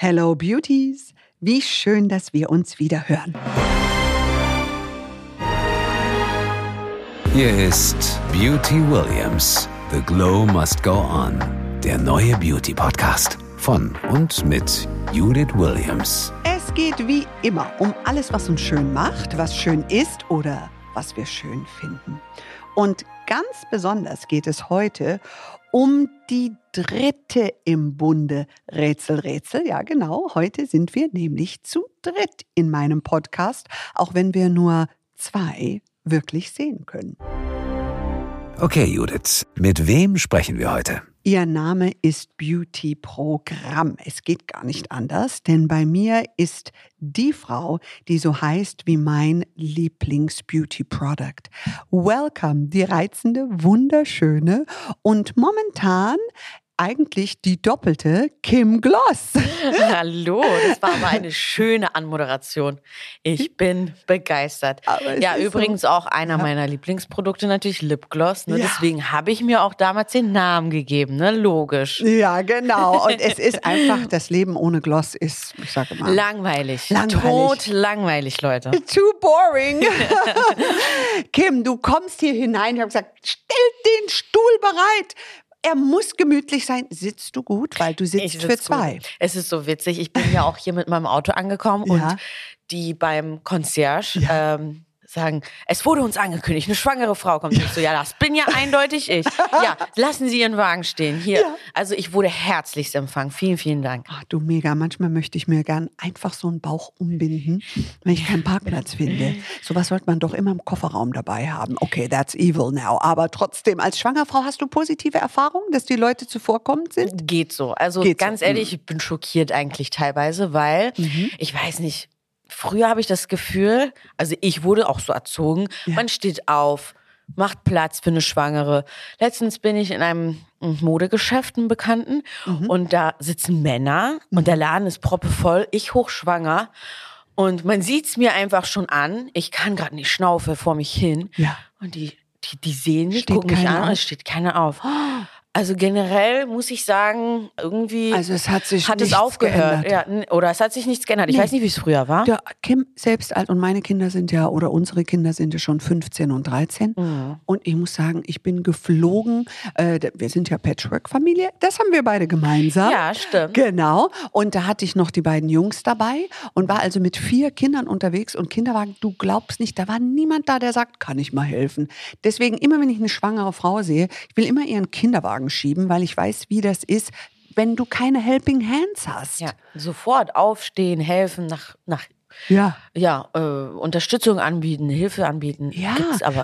Hello Beauties, wie schön, dass wir uns wieder hören. Hier ist Beauty Williams. The Glow Must Go On. Der neue Beauty Podcast von und mit Judith Williams. Es geht wie immer um alles, was uns schön macht, was schön ist oder was wir schön finden. Und ganz besonders geht es heute um die dritte im Bunde Rätsel, Rätsel. Ja, genau. Heute sind wir nämlich zu dritt in meinem Podcast, auch wenn wir nur zwei wirklich sehen können. Okay, Judith, mit wem sprechen wir heute? Ihr Name ist Beauty Programm. Es geht gar nicht anders, denn bei mir ist die Frau, die so heißt wie mein Lieblings-Beauty Product. Welcome, die reizende, wunderschöne und momentan eigentlich die doppelte Kim Gloss. Hallo, das war aber eine schöne Anmoderation. Ich bin begeistert. Ja, übrigens so. auch einer ja. meiner Lieblingsprodukte natürlich Lipgloss. Ne? Ja. Deswegen habe ich mir auch damals den Namen gegeben, ne? Logisch. Ja, genau. Und es ist einfach, das Leben ohne Gloss ist, ich sage mal. Langweilig. langweilig. Tot langweilig, Leute. Too boring. Kim, du kommst hier hinein. Ich habe gesagt, stell den Stuhl bereit er muss gemütlich sein. Sitzt du gut, weil du sitzt für zwei. Gut. Es ist so witzig. Ich bin ja auch hier mit meinem Auto angekommen ja. und die beim Concierge ja. ähm, sagen, es wurde uns angekündigt, eine schwangere Frau kommt. Ich so, ja, das bin ja eindeutig ich. Ja, lassen Sie Ihren Wagen stehen. Hier. Ja. Also ich wurde herzlichst empfangen. Vielen, vielen Dank. Ach, du mega. Manchmal möchte ich mir gern einfach so einen Bauch umbinden, wenn ich keinen Parkplatz finde. Sowas sollte man doch immer im Kofferraum dabei haben. Okay, that's evil now. Aber trotzdem, als Schwangerfrau hast du positive Erfahrungen, dass die Leute zuvorkommend sind? Geht so. Also Geht ganz so. ehrlich, ich bin schockiert eigentlich teilweise, weil mhm. ich weiß nicht, früher habe ich das Gefühl, also ich wurde auch so erzogen, ja. man steht auf, macht Platz für eine Schwangere. Letztens bin ich in einem Modegeschäft, einen Bekannten, mhm. und da sitzen Männer mhm. und der Laden ist proppevoll, ich hochschwanger. Und man sieht es mir einfach schon an. Ich kann gerade nicht schnaufe vor mich hin. Ja. Und die, die, die sehen mich, gucken mich an, und es steht keiner auf. Oh. Also generell muss ich sagen, irgendwie also es hat, sich hat es aufgehört. Ja, oder es hat sich nichts geändert. Ich nee. weiß nicht, wie es früher war. Der Kim selbst alt und meine Kinder sind ja, oder unsere Kinder sind ja schon 15 und 13. Mhm. Und ich muss sagen, ich bin geflogen. Äh, wir sind ja Patchwork-Familie. Das haben wir beide gemeinsam. Ja, stimmt. Genau. Und da hatte ich noch die beiden Jungs dabei und war also mit vier Kindern unterwegs und Kinderwagen, du glaubst nicht, da war niemand da, der sagt, kann ich mal helfen. Deswegen immer, wenn ich eine schwangere Frau sehe, ich will immer ihren Kinderwagen schieben, weil ich weiß, wie das ist, wenn du keine Helping Hands hast. Ja, sofort aufstehen, helfen, nach, nach ja, ja äh, Unterstützung anbieten, Hilfe anbieten. Ja,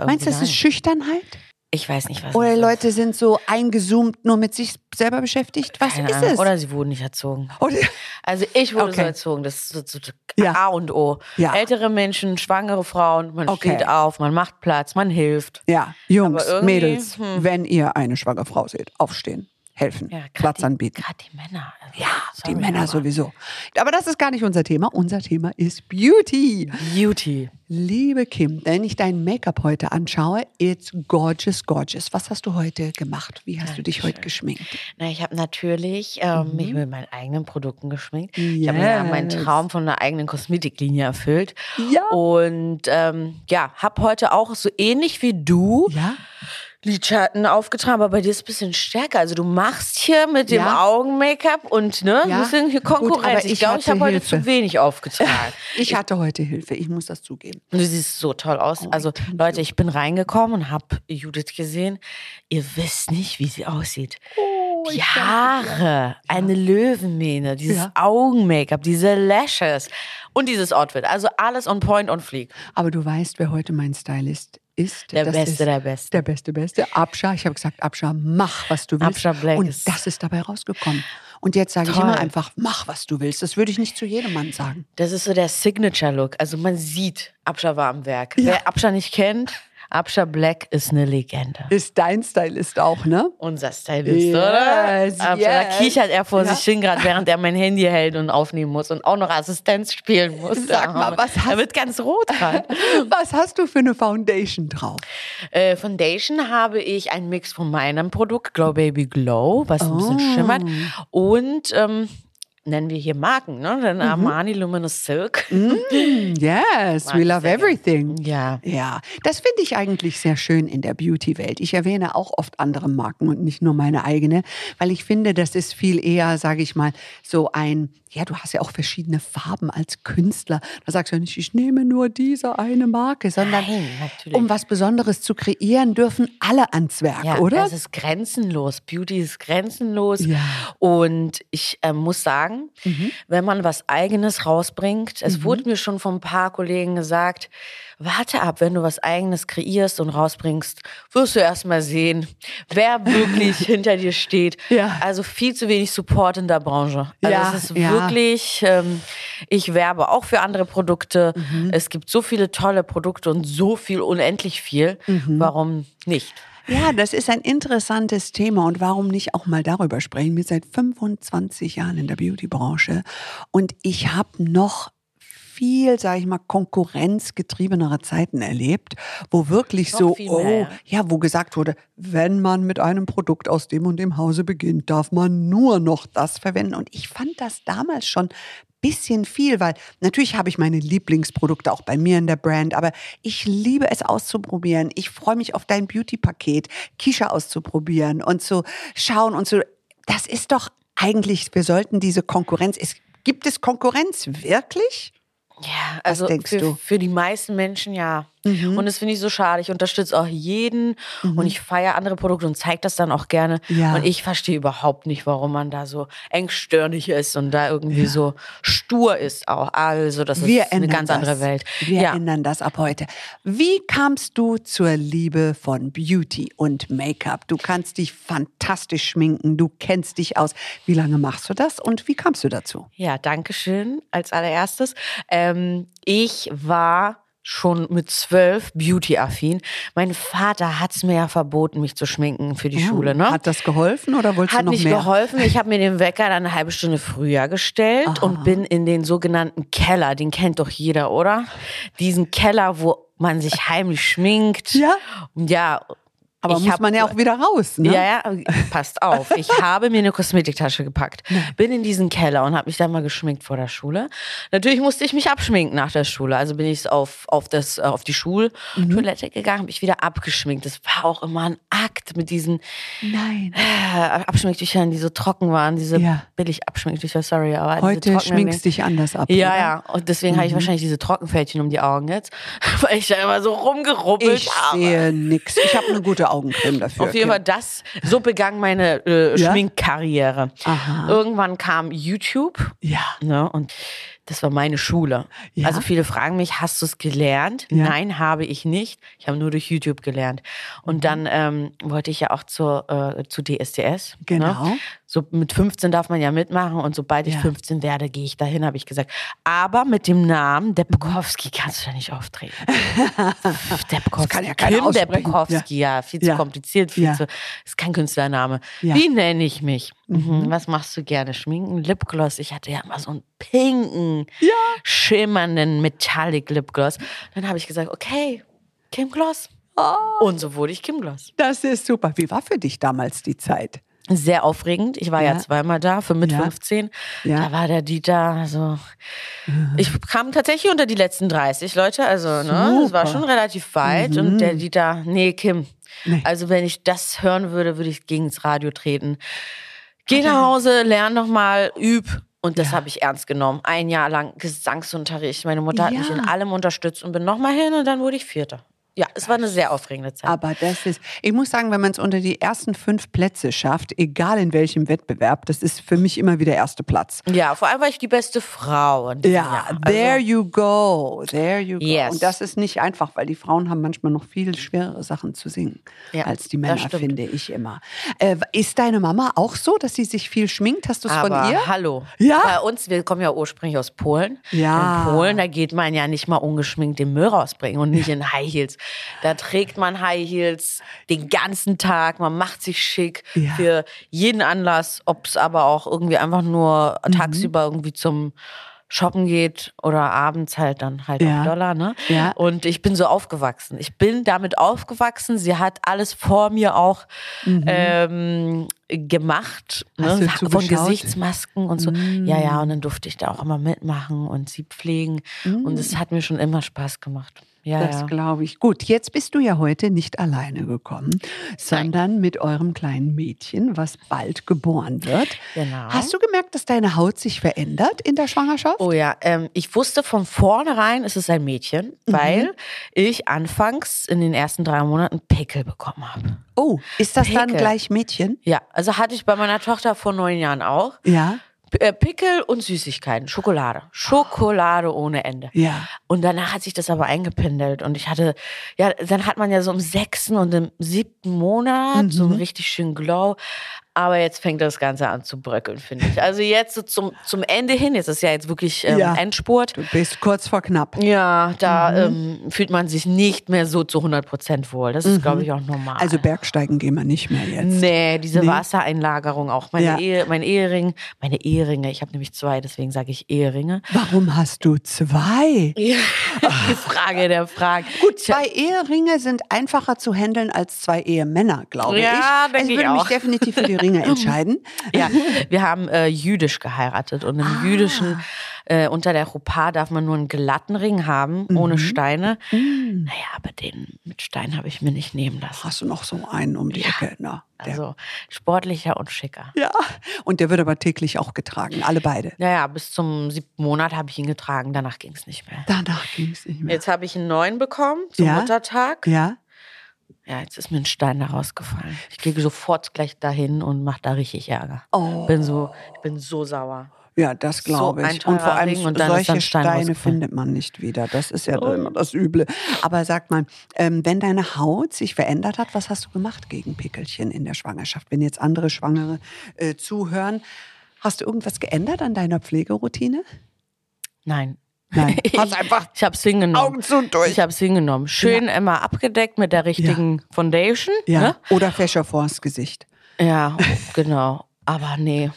meinst du, das ist Schüchternheit? Ich weiß nicht, was. Oder Leute sind so eingezoomt, nur mit sich selber beschäftigt. Was Keine ist Ahnung. es? Oder sie wurden nicht erzogen. Oder also ich wurde okay. so erzogen. Das ist so, so ja. A und O. Ja. Ältere Menschen, schwangere Frauen, man okay. steht auf, man macht Platz, man hilft. Ja, Jungs, Mädels, hm. wenn ihr eine schwangere Frau seht, aufstehen helfen, ja, Platz die, anbieten. Gerade die Männer. Also, ja, die Männer aber. sowieso. Aber das ist gar nicht unser Thema. Unser Thema ist Beauty. Beauty. Liebe Kim, wenn ich dein Make-up heute anschaue, it's gorgeous, gorgeous. Was hast du heute gemacht? Wie hast Dankeschön. du dich heute geschminkt? Na, ich habe natürlich ähm, mhm. mich mit meinen eigenen Produkten geschminkt. Yes. Ich habe mir meinen Traum von einer eigenen Kosmetiklinie erfüllt. Ja. Und ähm, ja, habe heute auch so ähnlich wie du. Ja Lidschatten aufgetragen, aber bei dir ist es ein bisschen stärker. Also du machst hier mit dem ja. Augen-Make-up und ne, ja. bisschen hier Konkurrenz. Gut, ich, ich glaube, ich habe heute zu wenig aufgetragen. ich hatte heute Hilfe, ich muss das zugeben. Du siehst so toll aus. Oh, also Leute, ich bin reingekommen und habe Judith gesehen. Ihr wisst nicht, wie sie aussieht. Oh, die Haare, ja. eine Löwenmähne, dieses Augen-Make-up, diese Lashes und dieses Outfit. Also alles on point, on fleek. Aber du weißt, wer heute mein Stylist ist der Beste, ist der Beste. Der Beste, Beste. Abscha, ich habe gesagt, Abscha, mach, was du willst. Abscha Black Und das ist dabei rausgekommen. Und jetzt sage ich immer einfach, mach, was du willst. Das würde ich nicht zu jedem Mann sagen. Das ist so der Signature-Look. Also man sieht, Abscha war am Werk. Ja. Wer Abscha nicht kennt, Absha Black ist eine Legende. Ist dein Stylist auch, ne? Unser Stylist, yes, oder? Absha, yes. Da kichert er vor ja. sich hin, gerade während er mein Handy hält und aufnehmen muss und auch noch Assistenz spielen muss. Sag mal, was hast Er wird ganz rot gerade. was hast du für eine Foundation drauf? Äh, Foundation habe ich einen Mix von meinem Produkt, Glow Baby Glow, was oh. ein bisschen oh. schimmert. Und ähm, nennen wir hier Marken, ne? Dann Armani Luminous Silk. Mm, yes, we love everything. Ja. Ja, das finde ich eigentlich sehr schön in der Beauty-Welt. Ich erwähne auch oft andere Marken und nicht nur meine eigene, weil ich finde, das ist viel eher, sage ich mal, so ein, ja, du hast ja auch verschiedene Farben als Künstler. Da sagst du ja nicht, ich nehme nur diese eine Marke, sondern Nein, um was Besonderes zu kreieren, dürfen alle ans Werk, Ja, oder? es ist grenzenlos. Beauty ist grenzenlos. Ja. Und ich äh, muss sagen, wenn man was Eigenes rausbringt, es wurde mir schon von ein paar Kollegen gesagt, warte ab, wenn du was Eigenes kreierst und rausbringst, wirst du erst mal sehen, wer wirklich hinter dir steht. Ja. Also viel zu wenig Support in der Branche. Also Ja, es ist ja. Wirklich, ähm, ich werbe auch für andere Produkte. Mhm. Es gibt so viele tolle Produkte und so viel, unendlich viel. Mhm. Warum nicht? Ja, das ist ein interessantes Thema und warum nicht auch mal darüber sprechen? Wir sind seit 25 Jahren in der Beauty-Branche und ich habe noch viel, sage ich mal, konkurrenzgetriebenere Zeiten erlebt, wo wirklich so, oh, mehr, ja, wo gesagt wurde, wenn man mit einem Produkt aus dem und dem Hause beginnt, darf man nur noch das verwenden. Und ich fand das damals schon bisschen viel, weil natürlich habe ich meine Lieblingsprodukte auch bei mir in der Brand, aber ich liebe es auszuprobieren. Ich freue mich auf dein Beauty-Paket, Kisha auszuprobieren und zu schauen und so. Das ist doch eigentlich, wir sollten diese Konkurrenz, es, gibt es Konkurrenz wirklich? Ja, also denkst für, du? Für die meisten Menschen ja. Und das finde ich so schade. Ich unterstütze auch jeden und ich feiere andere Produkte und zeige das dann auch gerne. Ja. Und ich verstehe überhaupt nicht, warum man da so engstirnig ist und da irgendwie so stur ist auch. Also das Wir ist eine ganz das. andere Welt. Wir ja. ändern das ab heute. Wie kamst du zur Liebe von Beauty und Make-up? Du kannst dich fantastisch schminken, du kennst dich aus. Wie lange machst du das und wie kamst du dazu? Ja, danke schön als allererstes. Ähm, ich war schon mit zwölf beauty-affin. Mein Vater hat es mir ja verboten, mich zu schminken für die Schule. Ne? Oh, Hat das geholfen oder wolltest Hat du noch nicht mehr? geholfen. Ich habe mir den Wecker dann eine halbe Stunde früher gestellt und bin in den sogenannten Keller. Den kennt doch jeder, oder? Diesen Keller, wo man sich heimlich schminkt. Ja. Ja. Aber ich muss man ja auch wieder raus, ne? Ja, ja, passt auf. Ich habe mir eine Kosmetiktasche gepackt, bin in diesen Keller und habe mich dann mal geschminkt vor der Schule. Natürlich musste ich mich abschminken nach der Schule. Also bin ich auf, auf, das, äh, auf die Schultoilette gegangen, habe mich wieder abgeschminkt. Das war auch immer ein Akt mit diesen Nein. äh, Abschminktüchern, die so trocken waren. Diese Ja. billig Abschminktücher, sorry. Aber Heute schminkst dich anders ab. Ja, oder? Mhm. ja. Und deswegen habe ich wahrscheinlich diese Trockenfältchen um die Augen jetzt, weil ich da immer so rumgerubbelt Ich habe. sehe nix. Ich habe eine gute Augencreme dafür. Auf jeden Fall das, so begann meine äh, Ja? Schminkkarriere. Aha. Irgendwann kam YouTube Ja. ne, und das war meine Schule. Ja? Also viele fragen mich, hast du es gelernt? Ja. Nein, habe ich nicht. Ich habe nur durch YouTube gelernt. Mhm. Und dann ähm, wollte ich ja auch zur, äh, zu DSDS. Genau. Ne? So mit 15 darf man ja mitmachen und sobald ich Ja. 15 werde, gehe ich dahin, habe ich gesagt. Aber mit dem Namen Depkowski kannst du da nicht auftreten. Depkowski. kann ja Kim aussprechen. Depkowski, ja. viel zu Ja. kompliziert, viel Ja. zu. Ist kein Künstlername. Ja. Wie nenne ich mich? Mhm. Was machst du gerne? Schminken, Lipgloss. Ich hatte ja immer so einen pinken, schimmernden Metallic Lipgloss. Dann habe ich gesagt, okay, Kim Gloss. Oh. Und so wurde ich Kim Gloss. Das ist super. Wie war für dich damals die Zeit? Sehr aufregend. Ich war ja, Ja. zweimal da, für mit Ja. 15. Ja. Da war der Dieter, also ich kam tatsächlich unter die letzten 30 Leute, also ne, das war schon relativ weit. Und der Dieter, nee, Kim, Nee. also wenn ich das hören würde, würde ich gegen das Radio treten. Geh nach Hause, lern noch mal, üb. Und das habe ich ernst genommen. Ein Jahr lang Gesangsunterricht. Meine Mutter hat Ja. mich in allem unterstützt und bin noch mal hin und dann wurde ich Vierte. Ja, es war eine sehr aufregende Zeit. Aber das ist, ich muss sagen, wenn man es unter die ersten fünf Plätze schafft, egal in welchem Wettbewerb, das ist für mich immer wieder erster Platz. ja, vor allem war ich die beste Frau. Ja, Jahr. Also- there you go, there you go. Yes. Und das ist nicht einfach, weil die Frauen haben manchmal noch viel schwerere Sachen zu singen Ja, als die Männer, finde ich immer. Äh, ist deine Mama auch so, dass sie sich viel schminkt? Hast du es von ihr? hallo. Ja? Bei uns, wir kommen ja ursprünglich aus Polen. Ja. In Polen, da geht man ja nicht mal ungeschminkt den Müll rausbringen und nicht in High Heels. Da trägt man High Heels den ganzen Tag, man macht sich schick Ja. für jeden Anlass, ob es aber auch irgendwie einfach nur Mhm. tagsüber irgendwie zum Shoppen geht oder abends halt dann halt Ja. auf Dollar, ne? Ja. Und ich bin so aufgewachsen. Ich bin damit aufgewachsen. Sie hat alles vor mir auch Mhm. ähm, gemacht, ne? von? Gesichtsmasken und so. Ja, ja, und dann durfte ich da auch immer mitmachen und sie pflegen. Und es hat mir schon immer Spaß gemacht. Ja, Das ja. glaube ich. Gut, jetzt bist du ja heute nicht alleine gekommen, sondern mit eurem kleinen Mädchen, was bald geboren wird. Genau. Hast du gemerkt, dass deine Haut sich verändert in der Schwangerschaft? Oh ja, ähm, ich wusste von vornherein, es ist ein Mädchen, Mhm. weil ich anfangs in den ersten drei Monaten Pickel bekommen habe. Oh, ist das dann Pickel. gleich Mädchen? Ja, also hatte ich bei meiner Tochter vor neun Jahren auch. Ja, Pickel und Süßigkeiten, Schokolade. Schokolade ohne Ende. ja. Und danach hat sich das aber eingependelt und ich hatte, ja, dann hat man ja so im sechsten und im siebten Monat so Mhm. einen richtig schönen Glow. Aber jetzt fängt das Ganze an zu bröckeln, finde ich. Also jetzt so zum, zum Ende hin, jetzt ist ja jetzt wirklich ähm, Ja. Endspurt. Du bist kurz vor knapp. Ja, da Mhm. ähm, fühlt man sich nicht mehr so zu 100 Prozent wohl. Das ist, glaube ich, auch normal. Also Bergsteigen gehen wir nicht mehr jetzt. Nee, diese Nee. Wassereinlagerung auch. Meine Ja. Ehe, mein Ehering, meine Eheringe, ich habe nämlich zwei, deswegen sage ich Eheringe. Warum hast du zwei? Ja, die Frage der Fragen. Gut, zwei Eheringe sind einfacher zu handeln als zwei Ehemänner, glaube Ja, ich. denke Also ich ich würde mich auch. definitiv für die Ringe entscheiden. Ja, wir haben äh, jüdisch geheiratet und im Ah. jüdischen, äh, unter der Chuppah darf man nur einen glatten Ring haben, Mhm. ohne Steine. Mm. Naja, aber den mit Stein habe ich mir nicht nehmen lassen. Hast du noch so einen um die Ja. Ecke? Na. Also sportlicher und schicker. ja, und der wird aber täglich auch getragen, alle beide. Naja, bis zum siebten Monat habe ich ihn getragen, danach ging es nicht mehr. Danach ging es nicht mehr. Jetzt habe ich einen neuen bekommen zum Ja? Muttertag. Ja? Ja, jetzt ist mir ein Stein da rausgefallen. Ich gehe sofort gleich dahin und mache da richtig Ärger. Oh. Bin so, ich bin so sauer. Ja, das glaube So ich. Und vor allem und solche Steine findet man nicht wieder. Das ist ja immer das Üble. Aber sag mal, ähm, wenn deine Haut sich verändert hat, was hast du gemacht gegen Pickelchen in der Schwangerschaft? Wenn jetzt andere Schwangere äh, zuhören, hast du irgendwas geändert an deiner Pflegeroutine? Nein. Nein, Ich, hast einfach ich habe es hingenommen. Augen zu und durch. Ich habe es hingenommen. Schön immer abgedeckt mit der richtigen Foundation. ja. Ne? Oder Fächer vors Gesicht. Ja, genau. Aber nee,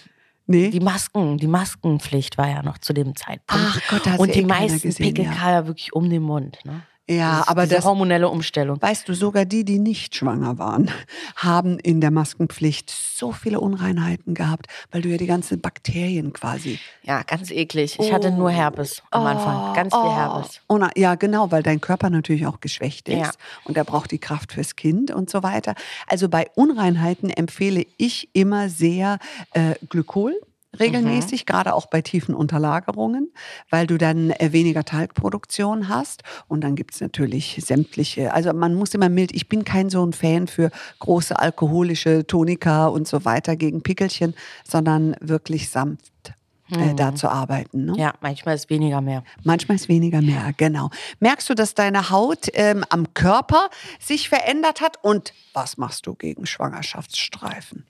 Nee. die Masken, die Maskenpflicht war ja noch zu dem Zeitpunkt. Ach Gott, hat Und die eh meisten gesehen, Pickel ja. ja wirklich um den Mund. Ne? Ja, Das- aber diese das, hormonelle Umstellung. Weißt du, sogar die, die nicht schwanger waren, haben in der Maskenpflicht so viele Unreinheiten gehabt, weil du ja die ganzen Bakterien quasi. Ja, ganz eklig. Ich hatte nur Herpes am Anfang. Ganz viel Herpes. Oh, na, ja, genau, weil dein Körper natürlich auch geschwächt ist Ja. und er braucht die Kraft fürs Kind und so weiter. Also bei Unreinheiten empfehle ich immer sehr äh, Glykol. Regelmäßig, Mhm. gerade auch bei tiefen Unterlagerungen, weil du dann äh, weniger Talgproduktion hast. Und dann gibt es natürlich sämtliche, also man muss immer mild, ich bin kein so ein Fan für große alkoholische Tonika und so weiter gegen Pickelchen, sondern wirklich sanft äh, da zu arbeiten. Ne? Mhm. Ja, manchmal ist weniger mehr. Manchmal ist weniger mehr, genau. Merkst du, dass deine Haut ähm, am Körper sich verändert hat? Und was machst du gegen Schwangerschaftsstreifen?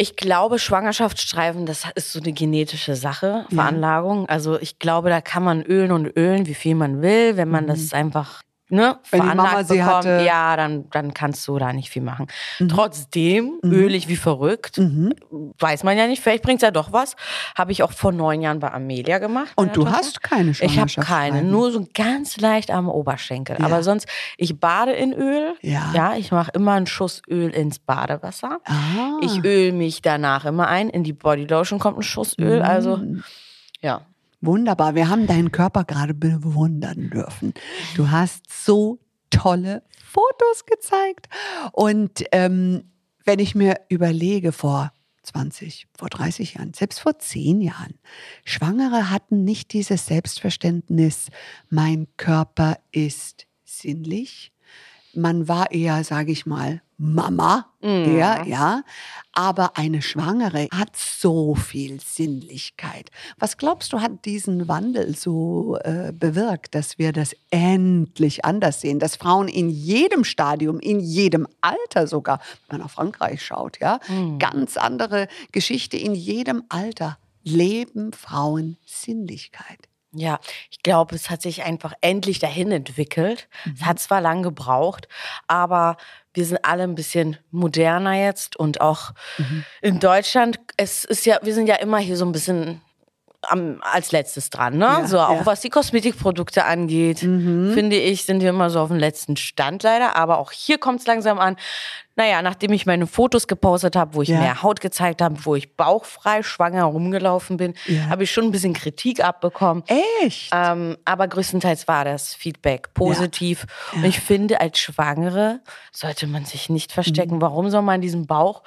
Ich glaube, Schwangerschaftsstreifen, das ist so eine genetische Sache, Veranlagung. Also ich glaube, da kann man ölen und ölen, wie viel man will, wenn man das einfach ne, Mhm. Wenn veranlagt Mama sie bekommt. hatte. Ja, dann, dann kannst du da nicht viel machen. Mhm. Trotzdem öle ich wie verrückt. Weiß man ja nicht, vielleicht bringt's ja doch was. Habe ich auch vor neun Jahren bei Amelia gemacht. Und du Tochter. hast keine Ich habe keine, nur so ganz leicht am Oberschenkel. Aber sonst, ich bade in Öl. Ja. Ja, ich mache immer einen Schuss Öl ins Badewasser. Ah. Ich öle mich danach immer ein. In die Bodylotion kommt ein Schuss Öl. Also, Mm. ja. Wunderbar, wir haben deinen Körper gerade bewundern dürfen. Du hast so tolle Fotos gezeigt. Und ähm, wenn ich mir überlege, vor 20, vor 30 Jahren, selbst vor 10 Jahren, Schwangere hatten nicht dieses Selbstverständnis, mein Körper ist sinnlich. Man war eher, sage ich mal, Mama, ja, ja. Aber eine Schwangere hat so viel Sinnlichkeit. Was glaubst du, hat diesen Wandel so äh, bewirkt, dass wir das endlich anders sehen, dass Frauen in jedem Stadium, in jedem Alter sogar, wenn man nach Frankreich schaut, ja, ganz andere Geschichte in jedem Alter leben Frauen Sinnlichkeit. Ja, ich glaube, es hat sich einfach endlich dahin entwickelt. Es hat zwar lang gebraucht, aber wir sind alle ein bisschen moderner jetzt und auch in Deutschland, es ist ja, wir sind ja immer hier so ein bisschen am, als letztes dran, ne? Ja, so auch ja. Mhm. was die Kosmetikprodukte angeht, finde ich, sind wir immer so auf dem letzten Stand leider. Aber auch hier kommt es langsam an. Naja, nachdem ich meine Fotos gepostet habe, wo ich Ja. mehr Haut gezeigt habe, wo ich bauchfrei schwanger rumgelaufen bin, habe ich schon ein bisschen Kritik abbekommen. Echt? Ähm, aber größtenteils war das Feedback positiv. Und ich finde, als Schwangere sollte man sich nicht verstecken. Mhm. Warum soll man diesen Bauch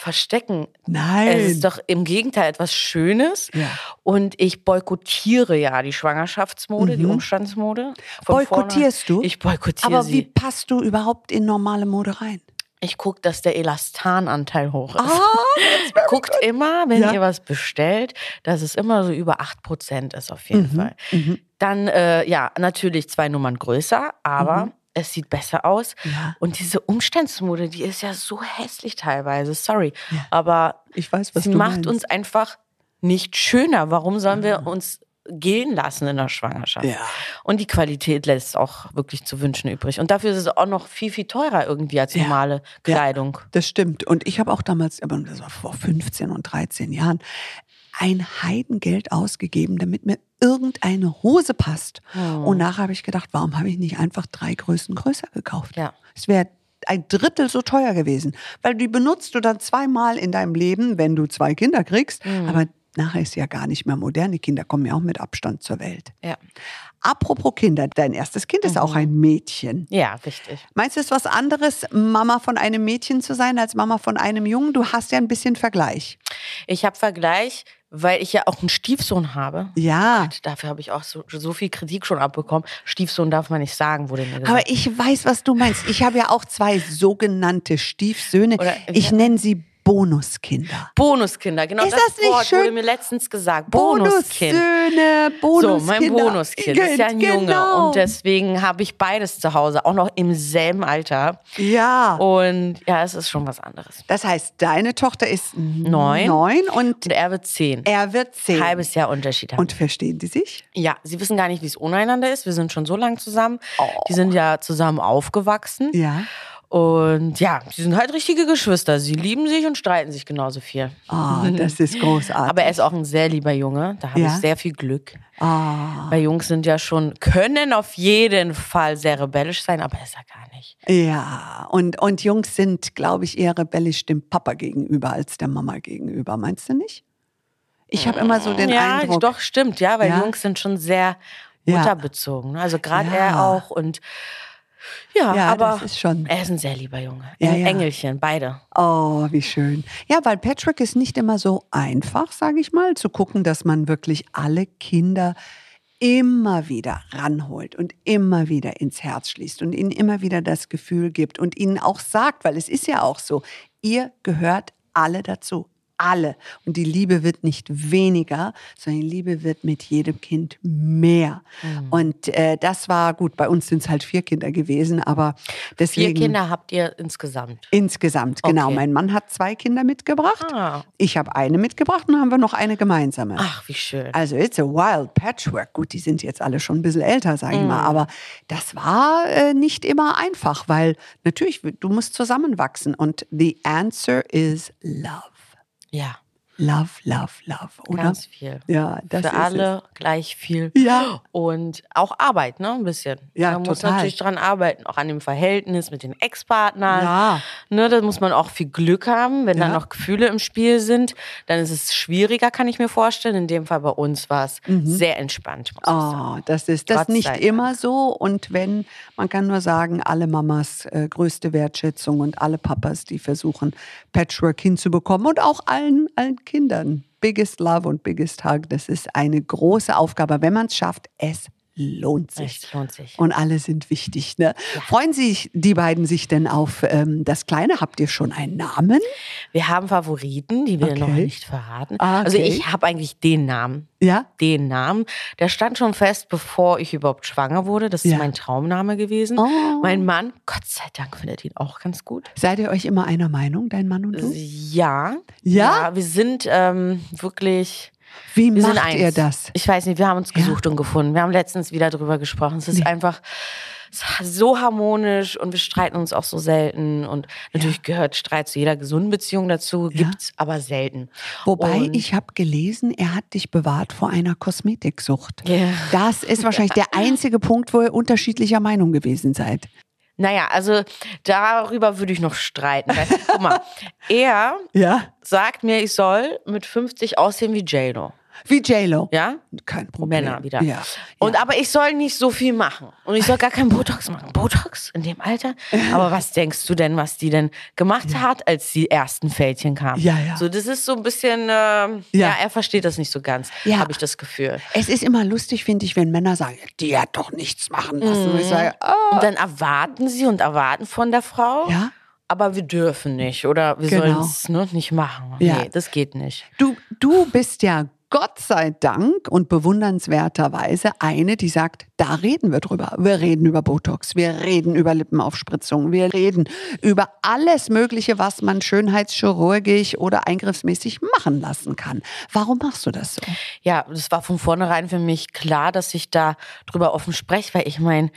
verstecken? Nein. Es ist doch im Gegenteil etwas Schönes. Ja. Und ich boykottiere ja die Schwangerschaftsmode, die Umstandsmode. Mhm. Boykottierst vorne- du? Ich boykottiere Aber sie. wie passt du überhaupt in normale Mode rein? Ich gucke, dass der Elastananteil hoch ist. Ah, Guckt immer, wenn Ja. ihr was bestellt, dass es immer so über 8% ist auf jeden Mhm, Fall. Dann, äh, ja, natürlich zwei Nummern größer, aber es sieht besser aus. Ja. Und diese Umstandsmode, die ist ja so hässlich teilweise, sorry. Ja. Aber Ich weiß, was sie macht meinst. uns einfach nicht schöner. Warum sollen wir uns gehen lassen in der Schwangerschaft? Ja. Und die Qualität lässt auch wirklich zu wünschen übrig. Und dafür ist es auch noch viel, viel teurer irgendwie als Ja. normale Ja. Kleidung. Das stimmt. Und ich habe auch damals, aber das war vor 15 und 13 Jahren, ein Heidengeld ausgegeben, damit mir irgendeine Hose passt. Hm. Und nachher habe ich gedacht, warum habe ich nicht einfach drei Größen größer gekauft? Ja. Es wäre ein Drittel so teuer gewesen. Weil die benutzt du dann zweimal in deinem Leben, wenn du zwei Kinder kriegst. Hm. Aber nachher ist ja gar nicht mehr modern. Die Kinder kommen ja auch mit Abstand zur Welt. Ja. Apropos Kinder, dein erstes Kind ist Mhm. auch ein Mädchen. Ja, richtig. Meinst du, es ist was anderes, Mama von einem Mädchen zu sein, als Mama von einem Jungen? Du hast ja ein bisschen Vergleich. Ich habe Vergleich, weil ich ja auch einen Stiefsohn habe. Ja. Dafür habe ich auch so, so viel Kritik schon abbekommen. Stiefsohn darf man nicht sagen, wurde mir gesagt. Aber ich weiß, was du meinst. Ich habe ja auch zwei sogenannte Stiefsöhne. Oder- ich nenne sie Bonuskinder. Bonuskinder, genau Ist das, das nicht Wort schön? wurde mir letztens gesagt. Bonuskind. Bonussöhne, So, Bonuskinder. mein Bonuskind ist ja ein Junge Genau. und deswegen habe ich beides zu Hause, auch noch im selben Alter. Ja. Und ja, es ist schon was anderes. Das heißt, deine Tochter ist Neun. neun und Und er wird zehn. er wird zehn. Halbes Jahr Unterschied haben. Und verstehen die sich? ja, sie wissen gar nicht, wie es untereinander ist. Wir sind schon so lange zusammen. Oh. Die sind ja zusammen aufgewachsen. Ja. Und ja, sie sind halt richtige Geschwister. Sie lieben sich und streiten sich genauso viel. Ah, das ist großartig. Aber er ist auch ein sehr lieber Junge. Da habe Ja? ich sehr viel Glück. ah, Weil Jungs sind ja schon, können auf jeden Fall sehr rebellisch sein, aber er ist er gar nicht. ja. Und, und Jungs sind, glaube ich, eher rebellisch dem Papa gegenüber als der Mama gegenüber. Meinst du nicht? Ich habe immer so den ja, Eindruck. doch, stimmt, ja, weil Ja? Jungs sind schon sehr Ja. mutterbezogen. Also gerade Ja. er auch und ja, Ja, aber das ist schon- er ist ein sehr lieber Junge. Ja, Ein ja. Engelchen, beide. Oh, wie schön. Ja, weil Patrick ist nicht immer so einfach, sage ich mal, zu gucken, dass man wirklich alle Kinder immer wieder ranholt und immer wieder ins Herz schließt und ihnen immer wieder das Gefühl gibt und ihnen auch sagt, weil es ist ja auch so, ihr gehört alle dazu. Alle. Und die Liebe wird nicht weniger, sondern die Liebe wird mit jedem Kind mehr. Mhm. Und äh, das war gut. Bei uns sind es halt vier Kinder gewesen, aber deswegen. Vier Kinder habt ihr insgesamt. Insgesamt, genau. Okay. Mein Mann hat zwei Kinder mitgebracht. Ah. Ich habe eine mitgebracht und dann haben wir noch eine gemeinsame. Ach, wie schön. Also it's a wild patchwork. Gut, die sind jetzt alle schon ein bisschen älter, sage ich Mhm. mal. Aber das war äh, nicht immer einfach, weil natürlich, du musst zusammenwachsen. Und the answer is love. Ja, Love, love, love, oder? ganz viel. ja, das Für ist alle gleich viel. Ja. Und auch Arbeit, ne? Ein bisschen. Ja, Man muss total. natürlich dran arbeiten, auch an dem Verhältnis mit den Ex-Partnern. Ja. Ne, da muss man auch viel Glück haben, wenn Ja. dann noch Gefühle im Spiel sind. Dann ist es schwieriger, kann ich mir vorstellen. In dem Fall bei uns war es sehr entspannt. Muss sagen. Oh, das ist das Gott nicht Dank. immer so. Und wenn, man kann nur sagen, alle Mamas äh, größte Wertschätzung und alle Papas, die versuchen, Patchwork hinzubekommen und auch allen, allen Kindern. Biggest Love und Biggest Hug, das ist eine große Aufgabe. Wenn man es schafft, es lohnt sich. Es lohnt sich. Und alle sind wichtig. Ne? Freuen sich die beiden sich denn auf ähm, das Kleine? Habt ihr schon einen Namen? Wir haben Favoriten, die wir Okay. noch nicht verraten. Ah, Also okay. ich habe eigentlich den Namen. Ja? Den Namen. Der stand schon fest, bevor ich überhaupt schwanger wurde. Das ist Ja. mein Traumname gewesen. Oh. Mein Mann, Gott sei Dank, findet ihn auch ganz gut. Seid ihr euch immer einer Meinung, dein Mann und du? Ja. Ja? wir sind ähm, wirklich. Wie Wir macht ihr das? Ich weiß nicht, wir haben uns Ja. gesucht und gefunden. Wir haben letztens wieder drüber gesprochen. Es ist Nee. einfach so harmonisch und wir streiten uns auch so selten. Und natürlich gehört Streit zu jeder gesunden Beziehung dazu, Ja. gibt's aber selten. Wobei Und- ich habe gelesen, er hat dich bewahrt vor einer Kosmetiksucht. Ja. Das ist wahrscheinlich der einzige Punkt, wo ihr unterschiedlicher Meinung gewesen seid. Naja, also darüber würde ich noch streiten. Weil, guck mal, er Ja. sagt mir, ich soll mit 50 aussehen wie J-Lo. Wie J-Lo. Ja? Kein Problem. Männer wieder. Ja. Und ja. aber ich soll nicht so viel machen. Und ich soll gar kein Botox machen. Botox in dem Alter? Aber was denkst du denn, was die denn gemacht hat, als die ersten Fältchen kamen? Ja, ja. So, das ist so ein bisschen, ähm, ja. er versteht das nicht so ganz, Ja. habe ich das Gefühl. Es ist immer lustig, finde ich, wenn Männer sagen, die hat doch nichts machen lassen. Und ich sage, oh, Und dann erwarten sie und erwarten von der Frau. ja. Aber wir dürfen nicht oder wir Genau. sollen es ne, nicht machen. Ja. Nee, das geht nicht. Du, du bist ja Gott sei Dank und bewundernswerterweise eine, die sagt, da reden wir drüber. Wir reden über Botox, wir reden über Lippenaufspritzungen, wir reden über alles Mögliche, was man schönheitschirurgisch oder eingriffsmäßig machen lassen kann. Warum machst du das so? Ja, das war von vornherein für mich klar, dass ich da drüber offen spreche, weil ich meine,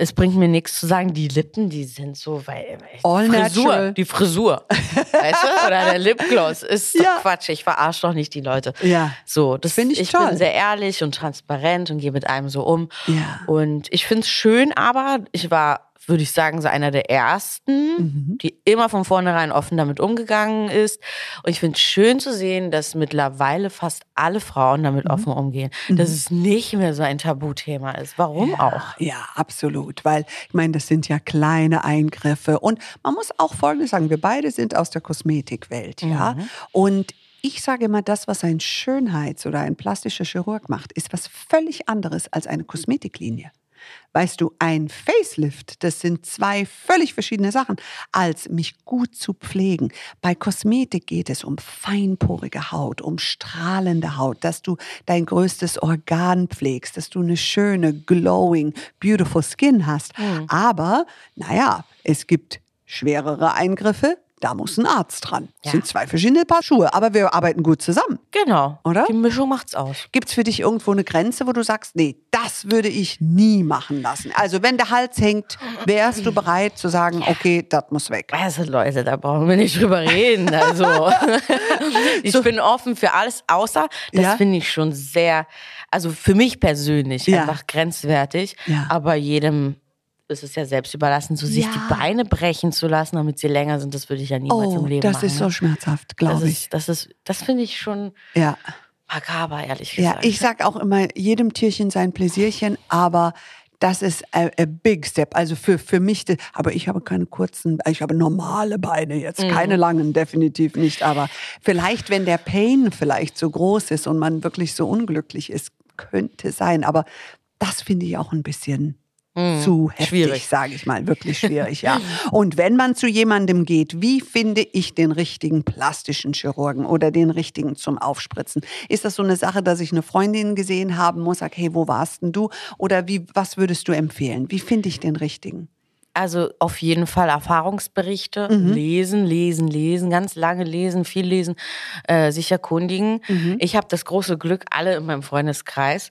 es bringt mir nichts zu sagen, die Lippen, die sind so, weil All die Frisur, natural. die Frisur, weißt du, oder der Lipgloss ist Ja. Quatsch. Ich verarsche doch nicht die Leute. Ja. So, das Find ich ich toll. bin sehr ehrlich und transparent und gehe mit einem so um. Ja. Und ich finde es schön, aber ich war, würde ich sagen, so einer der ersten, Mhm. die immer von vornherein offen damit umgegangen ist. Und ich finde es schön zu sehen, dass mittlerweile fast alle Frauen damit Mhm. offen umgehen. Dass es nicht mehr so ein Tabuthema ist. Warum auch? Ja, absolut. Weil ich meine, das sind ja kleine Eingriffe. Und man muss auch Folgendes sagen: Wir beide sind aus der Kosmetikwelt, ja. Und ich sage immer, das, was ein Schönheits- oder ein plastischer Chirurg macht, ist was völlig anderes als eine Kosmetiklinie. Weißt du, ein Facelift, das sind zwei völlig verschiedene Sachen, als mich gut zu pflegen. Bei Kosmetik geht es um feinporige Haut, um strahlende Haut, dass du dein größtes Organ pflegst, dass du eine schöne, glowing, beautiful Skin hast. Aber, naja, es gibt schwerere Eingriffe, da muss ein Arzt dran. Das Ja. sind zwei verschiedene Paar Schuhe, aber wir arbeiten gut zusammen. Genau. Oder? Die Mischung macht's aus. Gibt es für dich irgendwo eine Grenze, wo du sagst, nee, das würde ich nie machen lassen? Also wenn der Hals hängt, wärst du bereit zu sagen, okay, das muss weg. Also Leute, da brauchen wir nicht drüber reden. Also ich bin offen für alles, außer das Ja? finde ich schon sehr, also für mich persönlich Ja. einfach grenzwertig. Aber jedem ist es ja selbst überlassen, so sich Ja. die Beine brechen zu lassen, damit sie länger sind. Das würde ich ja niemals im Oh, Leben das machen. ist so ne? schmerzhaft, das glaube ich. das ist, das finde ich schon Ja. makaber, ehrlich ja, gesagt. ich sag auch immer, jedem Tierchen sein Pläsierchen, aber das ist a, a big step. Also für, für mich, aber ich habe keine kurzen, ich habe normale Beine jetzt, Mhm. keine langen, definitiv nicht. Aber vielleicht, wenn der Pain vielleicht so groß ist und man wirklich so unglücklich ist, könnte sein. Aber das finde ich auch ein bisschen zu heftig, Mhm. Schwierig. sage ich mal, wirklich schwierig, ja. Und wenn man zu jemandem geht, wie finde ich den richtigen plastischen Chirurgen oder den richtigen zum Aufspritzen? Ist das so eine Sache, dass ich eine Freundin gesehen haben muss, sag, hey, wo warst denn du? Oder wie, was würdest du empfehlen? Wie finde ich den richtigen? Also auf jeden Fall Erfahrungsberichte, Mhm. lesen, lesen, lesen, ganz lange lesen, viel lesen, äh, sich erkundigen. Mhm. Ich habe das große Glück, alle in meinem Freundeskreis,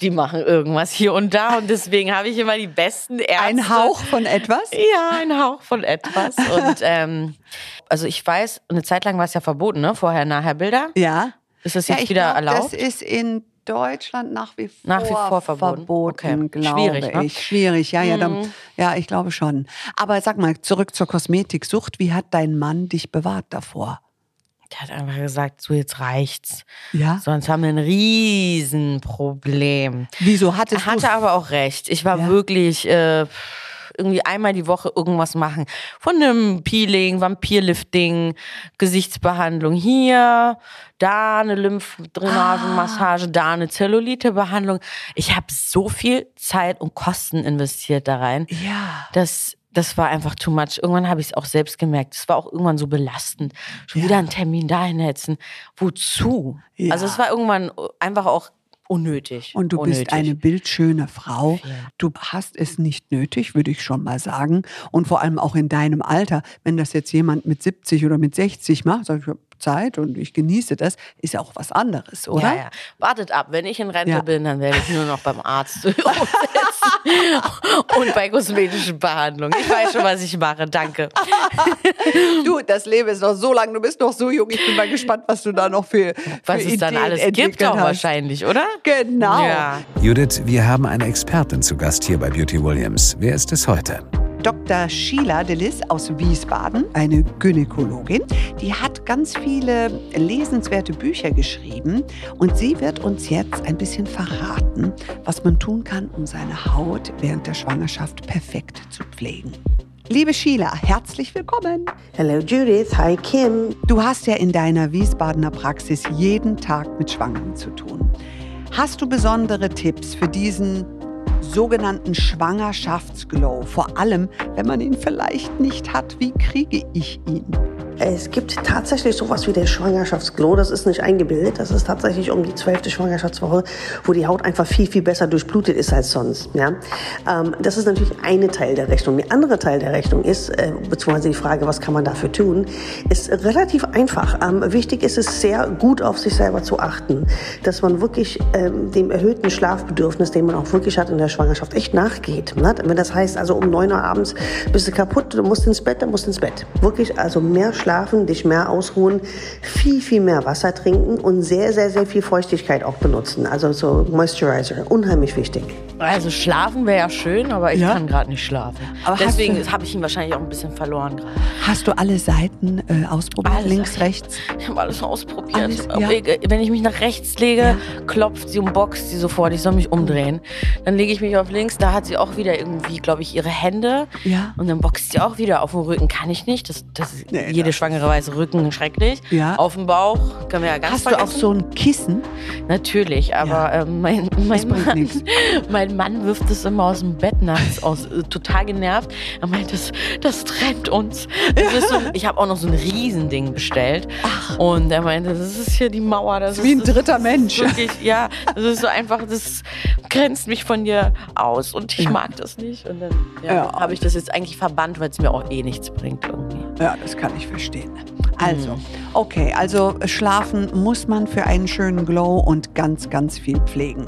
die machen irgendwas hier und da und deswegen habe ich immer die besten Ärzte. Ein Hauch von etwas? Ja, ein Hauch von etwas. Und ähm, also ich weiß, eine Zeit lang war es ja verboten, ne? Vorher, nachher Bilder. Ja. Ist das ja, jetzt ich wieder glaub, erlaubt? Das ist in Deutschland nach wie vor, Nach wie vor verboten. Okay. glaube Schwierig, ne? ich. Schwierig, ja, ja, dann, ja, ich glaube schon. Aber sag mal, zurück zur Kosmetiksucht. Wie hat dein Mann dich bewahrt davor? Der hat einfach gesagt, so jetzt reicht's. Ja. Sonst haben wir ein Riesenproblem. Wieso hattest Er hatte aber auch recht. Ich war Ja. wirklich äh, irgendwie einmal die Woche irgendwas machen. Von einem Peeling, Vampirlifting, Gesichtsbehandlung hier, da eine Lymphdrainagenmassage, da eine Zellulitebehandlung. Ich habe so viel Zeit und Kosten investiert da rein. Ja. Das, das war einfach too much. Irgendwann habe ich es auch selbst gemerkt. Es war auch irgendwann so belastend. Schon Ja. wieder einen Termin dahin hetzen. Wozu? Ja. Also es war irgendwann einfach auch unnötig. Und du unnötig. bist eine bildschöne Frau. Ja. Du hast es nicht nötig, würde ich schon mal sagen. Und vor allem auch in deinem Alter, wenn das jetzt jemand mit 70 oder mit 60 macht, sag ich, Zeit und ich genieße das, ist ja auch was anderes, oder? Ja, ja. Wartet ab, wenn ich in Rente Ja. bin, dann werde ich nur noch beim Arzt und bei kosmetischen Behandlungen. Ich weiß schon, was ich mache. Danke. Du, das Leben ist noch so lang, du bist noch so jung. Ich bin mal gespannt, was du da noch für, Was für es dann alles gibt, auch hast. wahrscheinlich, oder? Genau. Ja. Judith, wir haben eine Expertin zu Gast hier bei Beauty Williams. Wer ist es heute? Dr. Sheila Delis aus Wiesbaden, eine Gynäkologin, die hat ganz viele lesenswerte Bücher geschrieben und sie wird uns jetzt ein bisschen verraten, was man tun kann, um seine Haut während der Schwangerschaft perfekt zu pflegen. Liebe Sheila, herzlich willkommen. Hello Judith, hi Kim. Du hast ja in deiner Wiesbadener Praxis jeden Tag mit Schwangeren zu tun. Hast du besondere Tipps für diesen sogenannten Schwangerschaftsglow? Vor allem, wenn man ihn vielleicht nicht hat, wie kriege ich ihn? Es gibt tatsächlich sowas wie der Schwangerschaftsglow. Das ist nicht eingebildet. Das ist tatsächlich um die zwölfte Schwangerschaftswoche, wo die Haut einfach viel, viel besser durchblutet ist als sonst. Ja? Ähm, das ist natürlich eine Teil der Rechnung. Der andere Teil der Rechnung ist, äh, beziehungsweise die Frage, was kann man dafür tun, ist relativ einfach. Ähm, wichtig ist es sehr gut auf sich selber zu achten, dass man wirklich ähm, dem erhöhten Schlafbedürfnis, den man auch wirklich hat in der Schwangerschaft, echt nachgeht. Ne? Wenn das heißt, also um 9 Uhr abends bist du kaputt, du musst ins Bett, dann musst du ins Bett. Wirklich also mehr schlafen, dich mehr ausruhen, viel, viel mehr Wasser trinken und sehr, sehr, sehr viel Feuchtigkeit auch benutzen. Also so Moisturizer, unheimlich wichtig. Also schlafen wäre ja schön, aber ich Ja. kann gerade nicht schlafen. Aber Deswegen habe ich ihn wahrscheinlich auch ein bisschen verloren gerade. Hast du alle Seiten äh, ausprobiert? Alles. Links, rechts? Ich habe alles ausprobiert. Alles, ja. Wenn ich mich nach rechts lege, klopft sie und boxt sie sofort. Ich soll mich umdrehen. Dann lege ich mich auf links. Da hat sie auch wieder irgendwie, glaube ich, ihre Hände. Ja. Und dann boxt sie auch wieder auf dem Rücken. Kann ich nicht. Das, das Nee, jede Schwangere weiß, Rücken schrecklich. Ja. Auf dem Bauch können wir ja ganz Hast du auch vergessen. so ein Kissen? Natürlich, aber ähm, mein, mein, bringt Mann, mein Mann wirft es immer aus dem Bett nachts aus, äh, total genervt. Er meint, das, das trennt uns. Das ist so, ich habe auch noch so ein Riesending bestellt. Und er meinte, das ist hier die Mauer. Das Wie ein ist, dritter ist Mensch. Wirklich, ja, das ist so einfach, das grenzt mich von dir aus und ich Ja. mag das nicht. Und dann ja, Ja. habe ich das jetzt eigentlich verbannt, weil es mir auch eh nichts bringt irgendwie. Ja, das kann ich verstehen. Also, okay, also schlafen muss man für einen schönen Glow und ganz, ganz viel pflegen.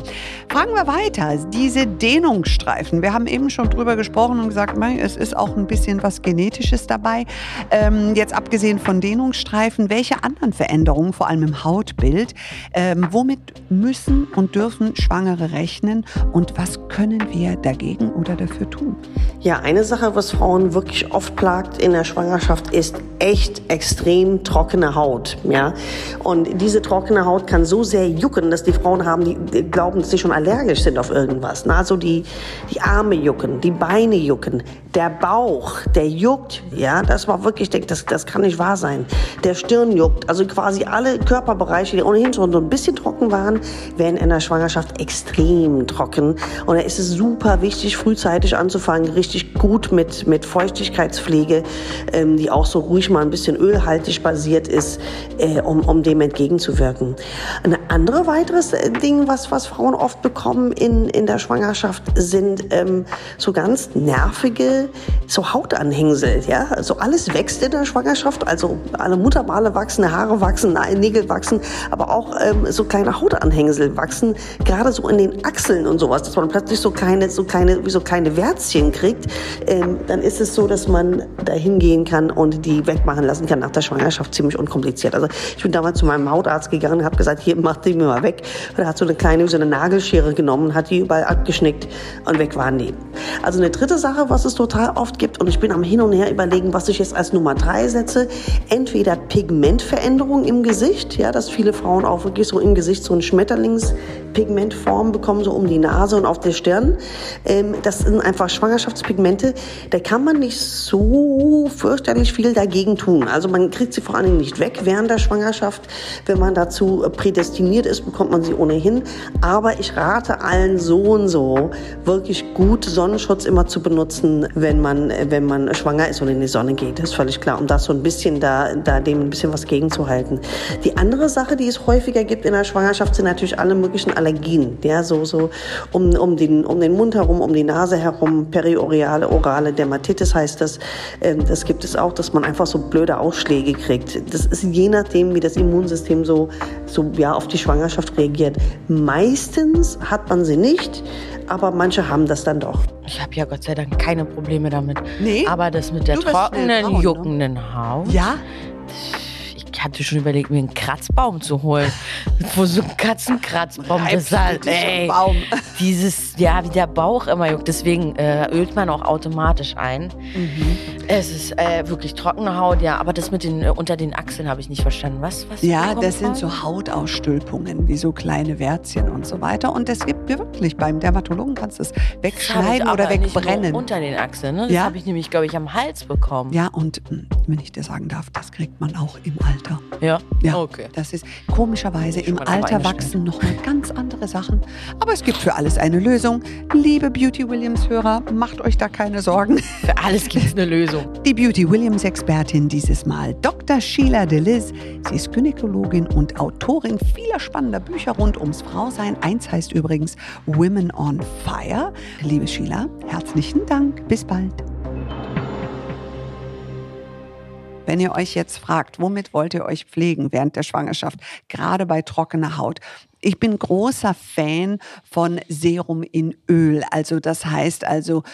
Fragen wir weiter. Diese Dehnungsstreifen, wir haben eben schon drüber gesprochen und gesagt, es ist auch ein bisschen was Genetisches dabei. Ähm, jetzt abgesehen von Dehnungsstreifen, welche anderen Veränderungen, vor allem im Hautbild, ähm, womit müssen und dürfen Schwangere rechnen und was können wir dagegen oder dafür tun? Ja, eine Sache, was Frauen wirklich oft plagt in der Schwangerschaft, ist echt extrem trockene Haut. Ja? Und diese trockene Haut kann so sehr jucken, dass die Frauen haben, die, die glauben, dass sie schon allergisch sind auf irgendwas. Na, also die, die Arme jucken, die Beine jucken, der Bauch, der juckt. Ja, das war wirklich, ich denke, das, das kann nicht wahr sein. Der Stirn juckt. Also quasi alle Körperbereiche, die ohnehin schon so ein bisschen trocken waren, werden in der Schwangerschaft extrem trocken. Und da ist es super wichtig, frühzeitig anzufangen, richtig gut mit, mit Feuchtigkeitspflege, ähm, die auch so ruhig mal ein bisschen ölhaltig basiert ist, äh, um, um dem entgegenzuwirken. Ein andere weiteres äh, Ding, was, was Frauen oft bekommen in, in der Schwangerschaft, sind ähm, so ganz nervige so Hautanhängsel. Ja? Also alles wächst in der Schwangerschaft, also alle Muttermale wachsen, Haare wachsen, Nägel wachsen, aber auch ähm, so kleine Hautanhängsel wachsen, gerade so in den Achseln und sowas, dass man plötzlich so kleine, so kleine, wie so kleine Wärzchen kriegt. Ähm, dann ist es so, dass man da hingehen kann und die wegmachen lassen kann nach der Schwangerschaft ziemlich unkompliziert. Also ich bin damals zu meinem Hautarzt gegangen und habe gesagt, hier mach die mir mal weg. Und er hat so eine kleine, so eine Nagelschere genommen, hat die überall abgeschnickt und weg waren die. Also eine dritte Sache, was es total oft gibt, und ich bin am Hin und Her überlegen, was ich jetzt als Nummer drei setze, entweder Pigmentveränderung im Gesicht, ja, dass viele Frauen auch wirklich so im Gesicht so ein Schmetterlingspigmentform bekommen, so um die Nase und auf der Stirn. Ähm, das sind einfach Schwangerschaftspigmente, da kann man nicht so fürchterlich viel dagegen tun. Also man kriegt sie vor allen Dingen nicht weg während der Schwangerschaft. Wenn man dazu prädestiniert ist, bekommt man sie ohnehin. Aber ich rate allen so und so, wirklich gut Sonnenschutz immer zu benutzen, wenn man, wenn man schwanger ist und in die Sonne geht. Das ist völlig klar, um das so ein bisschen da, da dem ein bisschen was gegenzuhalten. Die andere Sache, die es häufiger gibt in der Schwangerschaft, sind natürlich alle möglichen Allergien. Ja, so, so, um, um den um den Mund herum, um die Nase herum, perioreale, orale Dermatitis heißt das. Ähm, das gibt es auch, dass man einfach so blöde Ausschläge kriegt. Das ist je nachdem, wie das Immunsystem so, so ja, auf die Schwangerschaft reagiert. Meistens hat man sie nicht, aber manche haben das dann doch. Ich habe ja Gott sei Dank keine Probleme damit. Nee? Aber das mit der trockenen, braun, ne? juckenden Haut. Ja? Ich hatte schon überlegt, mir einen Kratzbaum zu holen. Wo so ein Katzenkratzbaum. Das ist halt, ey, Baum. dieses, ja, wie der Bauch immer juckt. Deswegen äh, ölt man auch automatisch ein. Mhm. Es ist äh, wirklich trockene Haut, ja. Aber das mit den äh, unter den Achseln habe ich nicht verstanden. Was? was Ja, das sind so Hautausstülpungen, wie so kleine Wärzchen und so weiter. Und es gibt wirklich, beim Dermatologen kannst du es wegschneiden oder wegbrennen. Unter den Achseln, ne? Das Ja. habe ich nämlich, glaube ich, am Hals bekommen. Ja, und hm, wenn ich dir sagen darf, das kriegt man auch im Alter. Ja. Ja, Okay. das ist komischerweise im Alter wachsen nochmal ganz andere Sachen. Aber es gibt für alles eine Lösung. Liebe Beauty Williams-Hörer, macht euch da keine Sorgen. Für alles gibt es eine Lösung. Die Beauty Williams-Expertin dieses Mal, Dr. Sheila DeLiz. Sie ist Gynäkologin und Autorin vieler spannender Bücher rund ums Frausein. Eins heißt übrigens Women on Fire. Liebe Sheila, herzlichen Dank. Bis bald. Wenn ihr euch jetzt fragt, womit wollt ihr euch pflegen während der Schwangerschaft, gerade bei trockener Haut? Ich bin großer Fan von Serum in Öl. Also das heißt also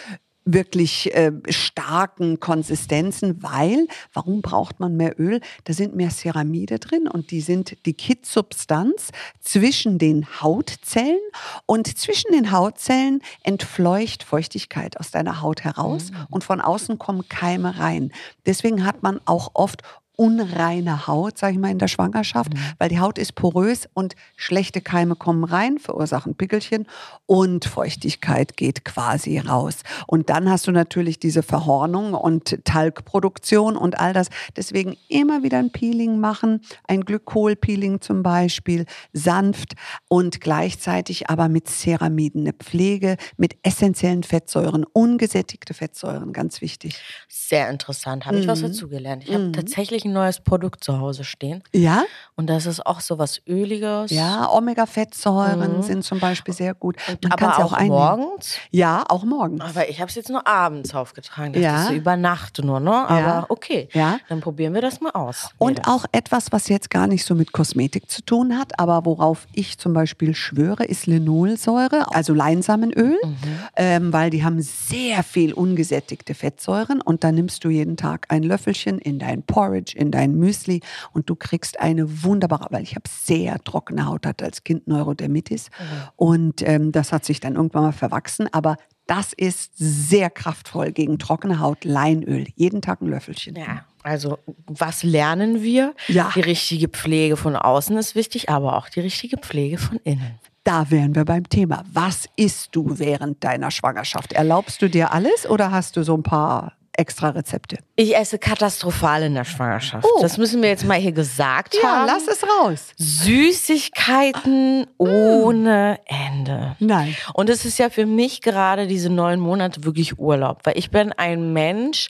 wirklich äh, starken Konsistenzen, weil, warum braucht man mehr Öl? Da sind mehr Ceramide drin und die sind die Kittsubstanz zwischen den Hautzellen und zwischen den Hautzellen entfleucht Feuchtigkeit aus deiner Haut heraus und von außen kommen Keime rein. Deswegen hat man auch oft unreine Haut, sage ich mal, in der Schwangerschaft, weil die Haut ist porös und schlechte Keime kommen rein, verursachen Pickelchen und Feuchtigkeit geht quasi raus. Und dann hast du natürlich diese Verhornung und Talgproduktion und all das. Deswegen immer wieder ein Peeling machen, ein Glykolpeeling zum Beispiel, sanft und gleichzeitig aber mit Ceramiden, eine Pflege mit essentiellen Fettsäuren, ungesättigte Fettsäuren, ganz wichtig. Sehr interessant. Habe ich was dazugelernt. Ich habe tatsächlich ein neues Produkt zu Hause stehen. Ja? Und das ist auch so was Öliges. Ja, Omega-Fettsäuren sind zum Beispiel sehr gut. Man aber auch, auch einnehmen. morgens. Ja, auch morgens. Aber ich habe es jetzt nur abends aufgetragen. Dachte Ja. ich so über Nacht nur, ne? Aber Ja. okay. Ja. Dann probieren wir das mal aus. Und Jeder. auch etwas, was jetzt gar nicht so mit Kosmetik zu tun hat, aber worauf ich zum Beispiel schwöre, ist Linolsäure, also Leinsamenöl, Mhm. ähm, weil die haben sehr viel ungesättigte Fettsäuren und da nimmst du jeden Tag ein Löffelchen in dein Porridge, in dein Müsli und du kriegst eine wunderbare, weil ich habe sehr trockene Haut, hatte als Kind Neurodermitis Mhm. und ähm, das hat sich dann irgendwann mal verwachsen, aber das ist sehr kraftvoll gegen trockene Haut, Leinöl. Jeden Tag ein Löffelchen. Ja, also was lernen wir? Ja. Die richtige Pflege von außen ist wichtig, aber auch die richtige Pflege von innen. Da wären wir beim Thema. Was isst du während deiner Schwangerschaft? Erlaubst du dir alles oder hast du so ein paar extra Rezepte? Ich esse katastrophal in der Schwangerschaft. Oh. Das müssen wir jetzt mal hier gesagt Ja, haben. lass es raus. Süßigkeiten ohne Ende. Nein. Und es ist ja für mich gerade diese neun Monate wirklich Urlaub, weil ich bin ein Mensch,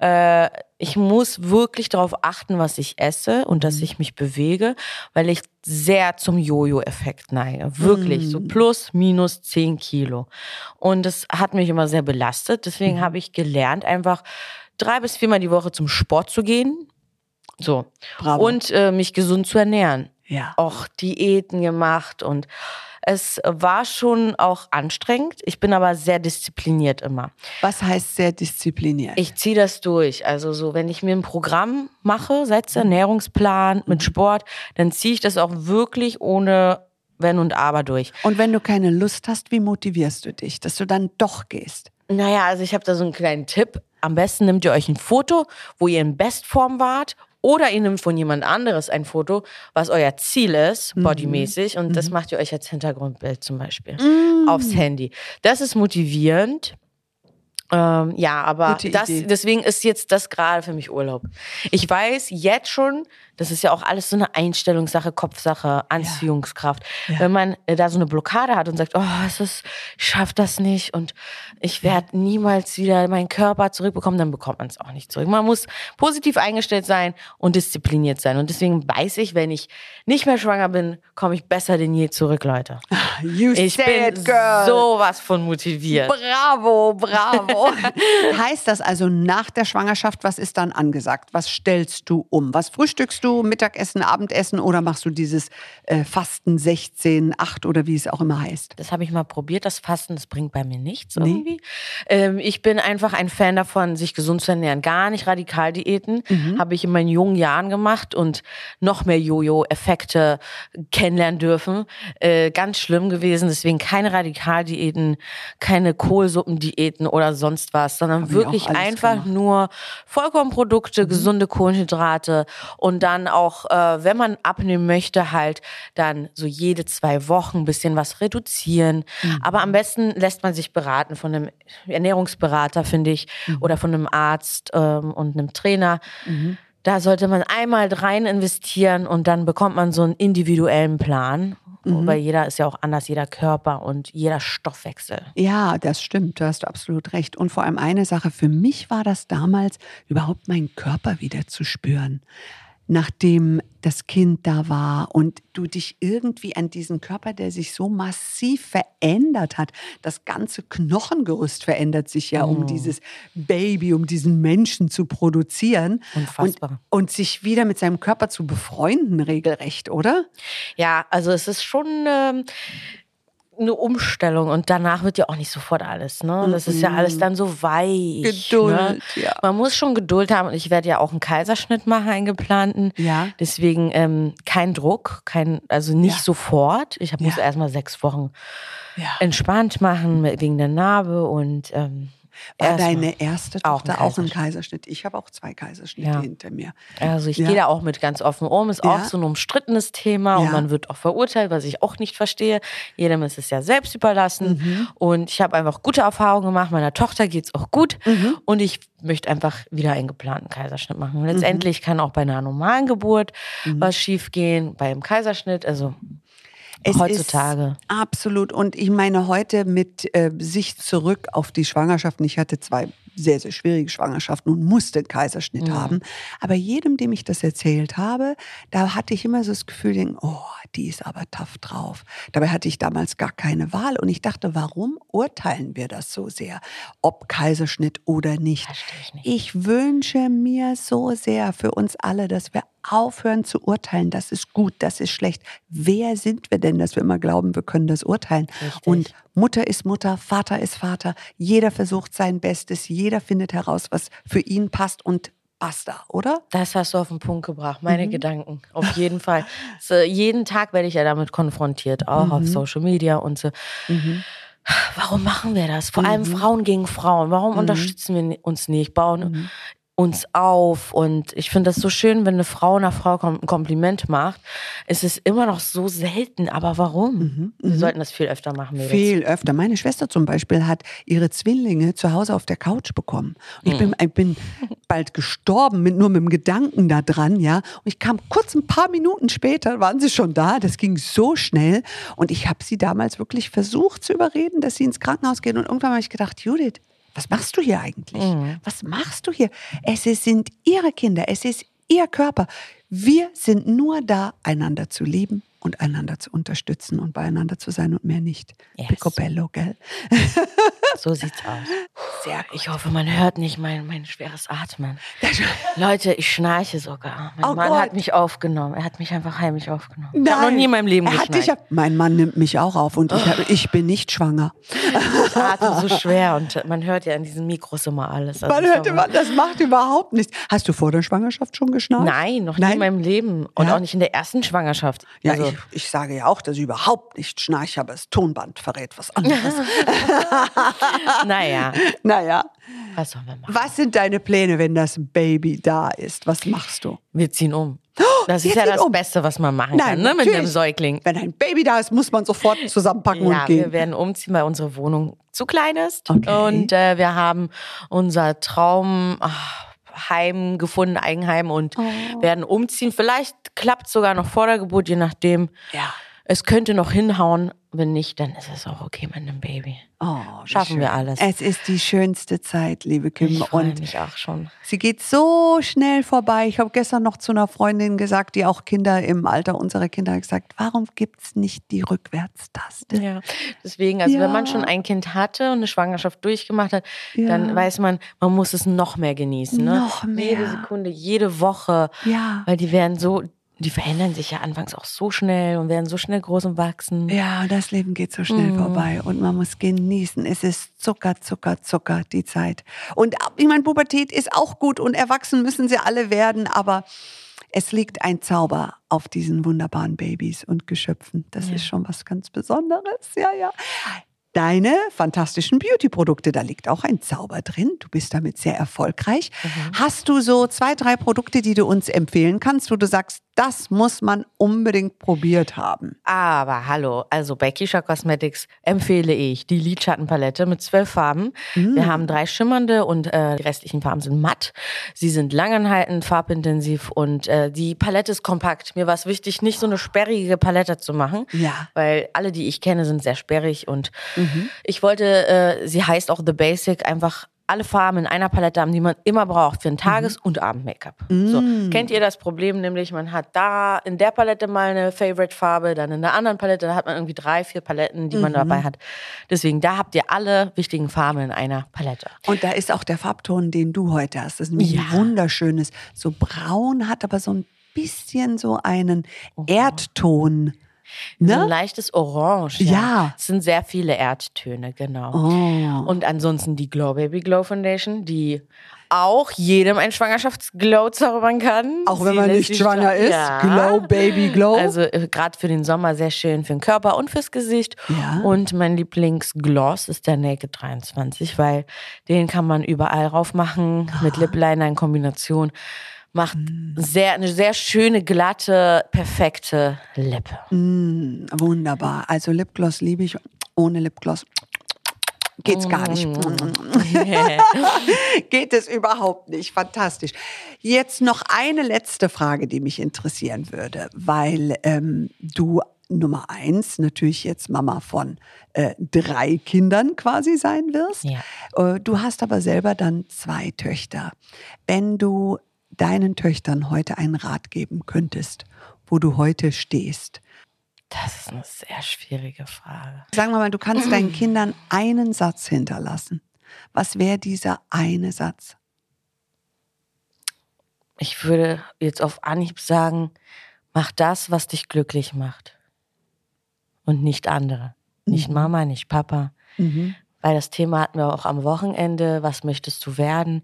äh, ich muss wirklich darauf achten, was ich esse und dass ich mich bewege, weil ich sehr zum Jojo-Effekt neige. Wirklich, so plus, minus zehn Kilo. Und das hat mich immer sehr belastet. Deswegen habe ich gelernt, einfach drei bis viermal die Woche zum Sport zu gehen. So. Bravo. Und äh, mich gesund zu ernähren Ja. auch Diäten gemacht und es war schon auch anstrengend. Ich bin aber sehr diszipliniert immer. Was heißt sehr diszipliniert? Ich ziehe das durch. Also so, wenn ich mir ein Programm mache, setze Ernährungsplan mit Sport, dann ziehe ich das auch wirklich ohne Wenn und Aber durch. Und wenn du keine Lust hast, wie motivierst du dich, dass du dann doch gehst? Naja, also ich habe da so einen kleinen Tipp. Am besten nehmt ihr euch ein Foto, wo ihr in Bestform wart. Oder ihr nehmt von jemand anderes ein Foto, was euer Ziel ist, bodymäßig. Und das macht ihr euch als Hintergrundbild zum Beispiel aufs Handy. Das ist motivierend. Ähm, ja, aber das, deswegen ist jetzt das gerade für mich Urlaub. Ich weiß jetzt schon, das ist ja auch alles so eine Einstellungssache, Kopfsache, Anziehungskraft. Wenn man äh, da so eine Blockade hat und sagt, oh, es ist, ich schaff das nicht und ich werde niemals wieder meinen Körper zurückbekommen, dann bekommt man es auch nicht zurück. Man muss positiv eingestellt sein und diszipliniert sein. Und deswegen weiß ich, wenn ich nicht mehr schwanger bin, komme ich besser denn je zurück, Leute. You Ich said bin it, girl. sowas von motiviert. Bravo, bravo. heißt das also nach der Schwangerschaft, was ist dann angesagt? Was stellst du um? Was frühstückst du, Mittagessen, Abendessen oder machst du dieses äh, Fasten 16, 8 oder wie es auch immer heißt? Das habe ich mal probiert, das Fasten, das bringt bei mir nichts Nee. irgendwie. Ähm, ich bin einfach ein Fan davon, sich gesund zu ernähren. Gar nicht Radikaldiäten. Mhm. Habe ich in meinen jungen Jahren gemacht und noch mehr Jojo-Effekte kennenlernen dürfen. Äh, ganz schlimm gewesen. Deswegen keine Radikaldiäten, keine Kohlsuppendiäten oder sonst was, sondern wirklich einfach gemacht. Mhm. nur Vollkornprodukte, gesunde Kohlenhydrate und dann auch, äh, wenn man abnehmen möchte, halt dann so jede zwei Wochen ein bisschen was reduzieren. Mhm. Aber am besten lässt man sich beraten von einem Ernährungsberater, finde ich, Mhm. oder von einem Arzt ähm, und einem Trainer. Da sollte man einmal rein investieren und dann bekommt man so einen individuellen Plan. Mhm. Weil jeder ist ja auch anders, jeder Körper und jeder Stoffwechsel. Ja, das stimmt, da hast du absolut recht. Und vor allem eine Sache, für mich war das damals, überhaupt meinen Körper wieder zu spüren. Nachdem das Kind da war und du dich irgendwie an diesen Körper, der sich so massiv verändert hat, das ganze Knochengerüst verändert sich ja, um dieses Baby, um diesen Menschen zu produzieren. Unfassbar. Und, und sich wieder mit seinem Körper zu befreunden, regelrecht, oder? Ja, also es ist schon ähm, eine Umstellung und danach wird ja auch nicht sofort alles. Ne? Das ist ja alles dann so weich. Geduld, ne? ja. Man muss schon Geduld haben und ich werde ja auch einen Kaiserschnitt machen, einen geplanten. Ja. Deswegen ähm, kein Druck, kein, also nicht Ja. sofort. Ich hab, muss Ja. erst mal sechs Wochen entspannt machen wegen der Narbe und ähm, War erst mal. deine erste Auch ein Tochter auch ein Kaiserschnitt. Kaiserschnitt? Ich habe auch zwei Kaiserschnitte Ja. hinter mir. Also ich Ja. gehe da auch mit ganz offen um. Ist auch so ein umstrittenes Thema und man wird auch verurteilt, was ich auch nicht verstehe. Jedem ist es ja selbst überlassen. Mhm. Und ich habe einfach gute Erfahrungen gemacht. Meiner Tochter geht's auch gut. Mhm. Und ich möchte einfach wieder einen geplanten Kaiserschnitt machen. Letztendlich kann auch bei einer normalen Geburt Mhm. was schiefgehen, beim Kaiserschnitt. Also Es heutzutage. Absolut. Und ich meine, heute mit äh, Sicht zurück auf die Schwangerschaften. Ich hatte zwei sehr, sehr schwierige Schwangerschaften und musste einen Kaiserschnitt haben. Aber jedem, dem ich das erzählt habe, da hatte ich immer so das Gefühl, oh, die ist aber tough drauf. Dabei hatte ich damals gar keine Wahl. Und ich dachte, warum urteilen wir das so sehr? Ob Kaiserschnitt oder nicht. Ich nicht. Ich wünsche mir so sehr für uns alle, dass wir aufhören zu urteilen, das ist gut, das ist schlecht. Wer sind wir denn, dass wir immer glauben, wir können das urteilen? Richtig. Und Mutter ist Mutter, Vater ist Vater. Jeder versucht sein Bestes, jeder findet heraus, was für ihn passt und basta, oder? Das hast du auf den Punkt gebracht, Mhm. meine Gedanken. Auf jeden Fall. So, jeden Tag werde ich ja damit konfrontiert, auch Mhm. auf Social Media und so. Warum machen wir das? Vor Mhm. allem Frauen gegen Frauen. Warum unterstützen wir uns nicht? Bauen Mhm. Uns auf. Und ich finde das so schön, wenn eine Frau einer Frau ein Kompliment macht. Es ist immer noch so selten. Aber warum? Wir sollten das viel öfter machen, Mädels. Mhm. Viel öfter. Meine Schwester zum Beispiel hat ihre Zwillinge zu Hause auf der Couch bekommen. Und ich bin, ich bin bald gestorben, mit, nur mit dem Gedanken da dran, ja. Und ich kam kurz ein paar Minuten später, waren sie schon da. Das ging so schnell. Und ich habe sie damals wirklich versucht zu überreden, dass sie ins Krankenhaus gehen. Und irgendwann habe ich gedacht, Judith, was machst du hier eigentlich? Was machst du hier? Es sind ihre Kinder, es ist ihr Körper. Wir sind nur da, einander zu lieben und einander zu unterstützen und beieinander zu sein und mehr nicht. Yes. Picobello, gell? So sieht's aus. Sehr Ich hoffe, man hört nicht mein, mein schweres Atmen. Leute, ich schnarche sogar. Mein Oh Mann Gott. hat mich aufgenommen. Er hat mich einfach heimlich aufgenommen. Ich habe noch nie in meinem Leben er hat dich, geschnarcht. ab- Mein Mann nimmt mich auch auf und ich, hab- ich bin nicht schwanger. Ich atme so schwer und man hört ja in diesen Mikros immer alles. Also Man hört immer, das macht überhaupt nichts. Hast du vor der Schwangerschaft schon geschnarcht? Nein, noch nie Nein? in meinem Leben. Und Ja? auch nicht in der ersten Schwangerschaft. Ja, also, ich, ich sage ja auch, dass ich überhaupt nicht schnarche, aber das Tonband verrät was anderes. naja, naja, was sollen wir machen? was sind deine Pläne, wenn das Baby da ist? Was machst du? Wir ziehen um. Das ist ja das um. Beste, was man machen Nein, kann, ne, mit natürlich. einem Säugling. Wenn ein Baby da ist, muss man sofort zusammenpacken Ja, und gehen. wir werden umziehen, weil unsere Wohnung zu klein ist. Okay. Und äh, wir haben unser Traumheim gefunden, Eigenheim und Oh. werden umziehen. Vielleicht klappt es sogar noch vor der Geburt, je nachdem. Ja. Es könnte noch hinhauen. Wenn nicht, dann ist es auch okay mit einem Baby. Oh, Schaffen wir alles. Es ist die schönste Zeit, liebe Kim. Ich freue und mich auch schon. sie geht so schnell vorbei. Ich habe gestern noch zu einer Freundin gesagt, die auch Kinder im Alter unserer Kinder hat gesagt, warum gibt's nicht die Rückwärtstaste? Ja, deswegen, also Ja. wenn man schon ein Kind hatte und eine Schwangerschaft durchgemacht hat, Ja. dann weiß man, man muss es noch mehr genießen. Ne? Noch mehr. Jede Sekunde, jede Woche. Ja. Weil die werden so, die verändern sich ja anfangs auch so schnell und werden so schnell groß und wachsen. Ja, das Leben geht so schnell Mhm. vorbei und man muss genießen. Es ist Zucker, Zucker, Zucker, die Zeit. Und ich meine, Pubertät ist auch gut und erwachsen müssen sie alle werden, aber es liegt ein Zauber auf diesen wunderbaren Babys und Geschöpfen. Das ist schon was ganz Besonderes. Ja, ja. Deine fantastischen Beauty-Produkte, da liegt auch ein Zauber drin. Du bist damit sehr erfolgreich. Hast du so zwei, drei Produkte, die du uns empfehlen kannst, wo du sagst, das muss man unbedingt probiert haben? Aber hallo, also bei Kisha Cosmetics empfehle ich die Lidschattenpalette mit zwölf Farben. Mm. Wir haben drei schimmernde und äh, die restlichen Farben sind matt. Sie sind langanhaltend, farbintensiv und äh, die Palette ist kompakt. Mir war es wichtig, nicht so eine sperrige Palette zu machen, Ja. weil alle, die ich kenne, sind sehr sperrig und ich wollte, äh, sie heißt auch The Basic, einfach alle Farben in einer Palette haben, die man immer braucht für ein Tages- und Abend-Make-up. So, kennt ihr das Problem, nämlich man hat da in der Palette mal eine Favorite-Farbe, dann in der anderen Palette, da hat man irgendwie drei, vier Paletten, die man dabei hat. Deswegen, da habt ihr alle wichtigen Farben in einer Palette. Und da ist auch der Farbton, den du heute hast. Das ist nämlich Ja. ein wunderschönes, so braun, hat aber so ein bisschen so einen Erdton. So ein Ne? leichtes Orange. Ja. Es sind sehr viele Erdtöne, genau. Oh. Und ansonsten die Glow Baby Glow Foundation, die auch jedem ein Schwangerschaftsglow zaubern kann. Auch wenn Sie man nicht schwanger schwa- ist. Ja. Glow, Baby, Glow. Also äh, gerade für den Sommer sehr schön für den Körper und fürs Gesicht. Ja. Und mein Lieblingsgloss ist der Naked 23, weil den kann man überall rauf machen Ah. mit Lip Liner in Kombination. Macht Mm. sehr, eine sehr schöne, glatte, perfekte Lippe. Mm, wunderbar. Also Lipgloss liebe ich. Ohne Lipgloss geht's gar nicht. Geht es überhaupt nicht. Fantastisch. Jetzt noch eine letzte Frage, die mich interessieren würde, weil ähm, du Nummer eins natürlich jetzt Mama von äh, drei Kindern quasi sein wirst. Ja. Äh, du hast aber selber dann zwei Töchter. Wenn du deinen Töchtern heute einen Rat geben könntest, wo du heute stehst, Das ist eine sehr schwierige Frage. Sagen wir mal, du kannst deinen Kindern einen Satz hinterlassen. Was wäre dieser eine Satz? Ich würde jetzt auf Anhieb sagen, mach das, was dich glücklich macht. Und nicht andere. Nicht Mama, nicht Papa. Weil das Thema hatten wir auch am Wochenende. Was möchtest du werden?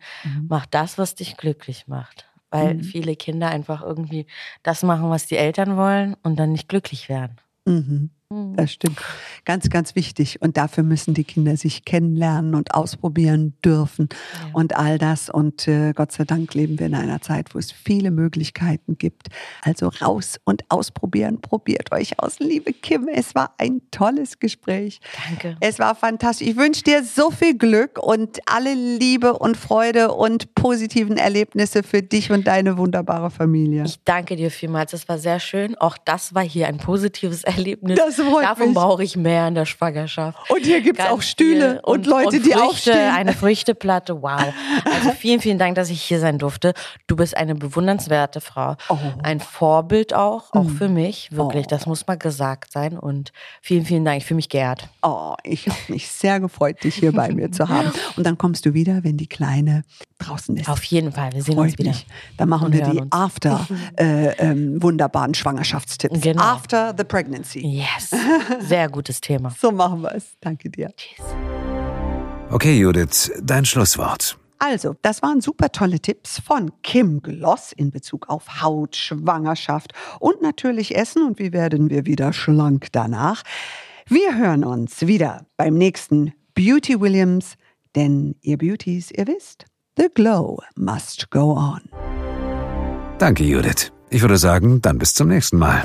Mach das, was dich glücklich macht. Weil viele Kinder einfach irgendwie das machen, was die Eltern wollen und dann nicht glücklich werden. Mhm. Das stimmt. Ganz, ganz wichtig. Und dafür müssen die Kinder sich kennenlernen und ausprobieren dürfen und all das. Und äh, Gott sei Dank leben wir in einer Zeit, wo es viele Möglichkeiten gibt. Also raus und ausprobieren. Probiert euch aus. Liebe Kim, es war ein tolles Gespräch. Danke. Es war fantastisch. Ich wünsche dir so viel Glück und alle Liebe und Freude und positiven Erlebnisse für dich und deine wunderbare Familie. Ich danke dir vielmals. Das war sehr schön. Auch das war hier ein positives Erlebnis. Das Davon brauche ich mehr in der Schwangerschaft. Und hier gibt's Ganz auch Stühle viel. und Leute, die Früchte, aufstehen. Eine Früchteplatte, wow. Also vielen, vielen Dank, dass ich hier sein durfte. Du bist eine bewundernswerte Frau. Oh. Ein Vorbild auch, auch Mhm. für mich. Wirklich, das muss mal gesagt sein. Und vielen, vielen Dank. Ich fühle mich geehrt. Oh, ich habe mich sehr gefreut, dich hier bei mir zu haben. Und dann kommst du wieder, wenn die Kleine draußen ist. Auf jeden Fall. Wir sehen Freu uns wieder. mich. Dann machen Und wir die uns. After äh, ähm, wunderbaren Schwangerschaftstipps. Genau. After the pregnancy. Yes. Sehr gutes Thema. So machen wir es. Danke dir. Okay, Judith, dein Schlusswort. Also, das waren super tolle Tipps von Kim Gloss in Bezug auf Haut, Schwangerschaft und natürlich Essen. Und wie werden wir wieder schlank danach? Wir hören uns wieder beim nächsten Beauty Williams, denn ihr Beauties, ihr wisst, the glow must go on. Danke, Judith. Ich würde sagen, dann bis zum nächsten Mal.